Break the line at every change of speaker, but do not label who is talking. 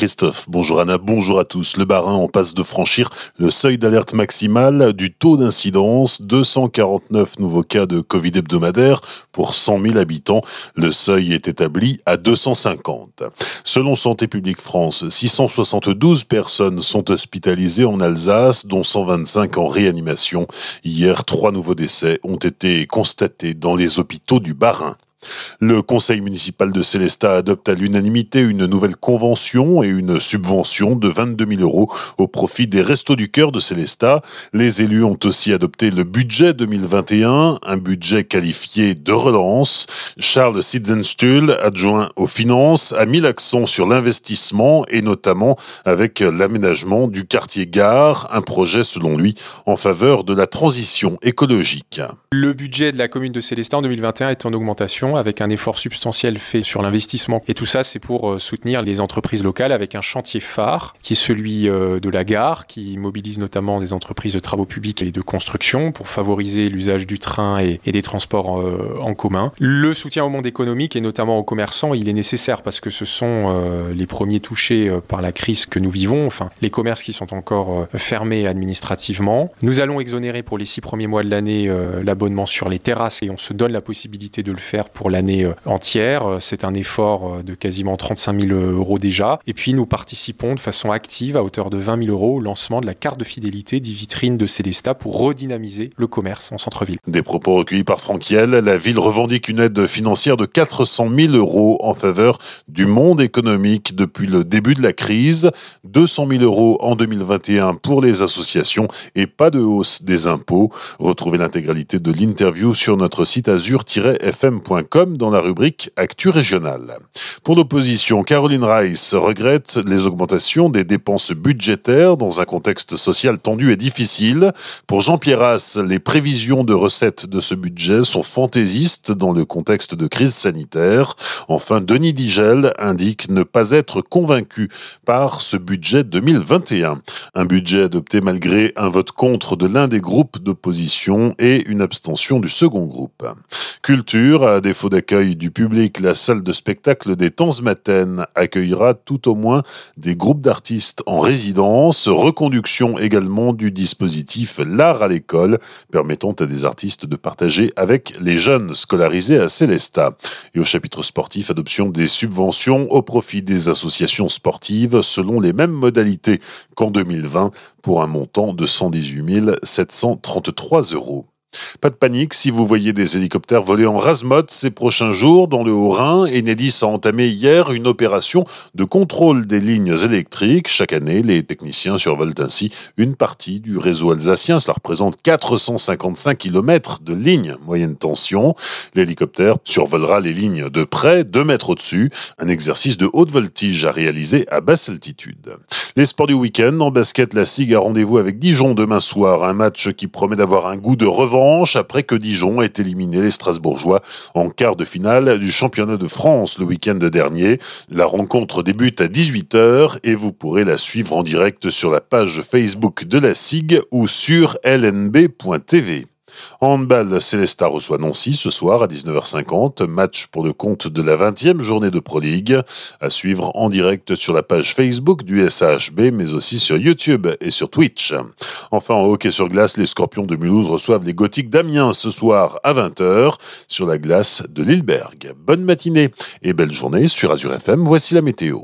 Christophe. Bonjour Anna, bonjour à tous. Le Barin en passe de franchir le seuil d'alerte maximal du taux d'incidence. 249 nouveaux cas de Covid hebdomadaire pour 100 000 habitants. Le seuil est établi à 250. Selon Santé publique France, 672 personnes sont hospitalisées en Alsace, dont 125 en réanimation. Hier, trois nouveaux décès ont été constatés dans les hôpitaux du Barin. Le conseil municipal de Célestat adopte à l'unanimité une nouvelle convention et une subvention de 22 000 euros au profit des Restos du Cœur de Célestat. Les élus ont aussi adopté le budget 2021, un budget qualifié de relance. Charles Sitzenstuhl, adjoint aux finances, a mis l'accent sur l'investissement et notamment avec l'aménagement du quartier Gare, un projet selon lui en faveur de la transition écologique.
Le budget de la commune de Célestat en 2021 est en augmentation avec un effort substantiel fait sur l'investissement. Et tout ça, c'est pour euh, soutenir les entreprises locales avec un chantier phare qui est celui euh, de la gare, qui mobilise notamment des entreprises de travaux publics et de construction pour favoriser l'usage du train et, des transports euh, en commun. Le soutien au monde économique et notamment aux commerçants, il est nécessaire parce que ce sont les premiers touchés par la crise que nous vivons, enfin les commerces qui sont encore fermés administrativement. Nous allons exonérer pour les six premiers mois de l'année l'abonnement sur les terrasses et on se donne la possibilité de le faire pour pour l'année euh, entière. Euh, c'est un effort euh, de quasiment 35 000 euros déjà. Et puis nous participons de façon active à hauteur de 20 000 euros au lancement de la carte de fidélité des vitrines de Célestat pour redynamiser le commerce en centre-ville.
Des propos recueillis par Franquiel. La ville revendique une aide financière de 400 000 euros en faveur du monde économique depuis le début de la crise. 200 000 euros en 2021 pour les associations et pas de hausse des impôts. Retrouvez l'intégralité de l'interview sur notre site azur-fm.com comme dans la rubrique Actu régionale. Pour l'opposition, Caroline Rice regrette les augmentations des dépenses budgétaires dans un contexte social tendu et difficile. Pour Jean-Pierre Haas, les prévisions de recettes de ce budget sont fantaisistes dans le contexte de crise sanitaire. Enfin, Denis Digel indique ne pas être convaincu par ce budget 2021. Un budget adopté malgré un vote contre de l'un des groupes d'opposition et une abstention du second groupe. Culture, à défaut d'accueil du public, la salle de spectacle des Temps Maten accueillera tout au moins des groupes d'artistes en résidence, reconduction également du dispositif L'art à l'école, permettant à des artistes de partager avec les jeunes scolarisés à Célestat. Et au chapitre sportif, adoption des subventions au profit des associations sportives selon les mêmes modalités qu'en 2020 pour un montant de 118 733 euros. Pas de panique si vous voyez des hélicoptères voler en Razmot ces prochains jours dans le Haut-Rhin. Enedis a entamé hier une opération de contrôle des lignes électriques. Chaque année, les techniciens survolent ainsi une partie du réseau alsacien. Cela représente 455 km de lignes moyenne tension. L'hélicoptère survolera les lignes de près, 2 mètres au-dessus. Un exercice de haute voltige à réaliser à basse altitude. Les sports du week-end. En basket, la SIG a rendez-vous avec Dijon demain soir. Un match qui promet d'avoir un goût de revanche après que Dijon ait éliminé les Strasbourgeois en quart de finale du championnat de France le week-end dernier. La rencontre débute à 18h et vous pourrez la suivre en direct sur la page Facebook de la SIG ou sur lnb.tv. Handball, Célestat reçoit Nancy ce soir à 19h50. Match pour le compte de la 20e journée de Pro League. À suivre en direct sur la page Facebook du SHB, mais aussi sur YouTube et sur Twitch. Enfin, en hockey sur glace, les Scorpions de Mulhouse reçoivent les Gothiques d'Amiens ce soir à 20h sur la glace de Lilleberg. Bonne matinée et belle journée sur Azure FM. Voici la météo.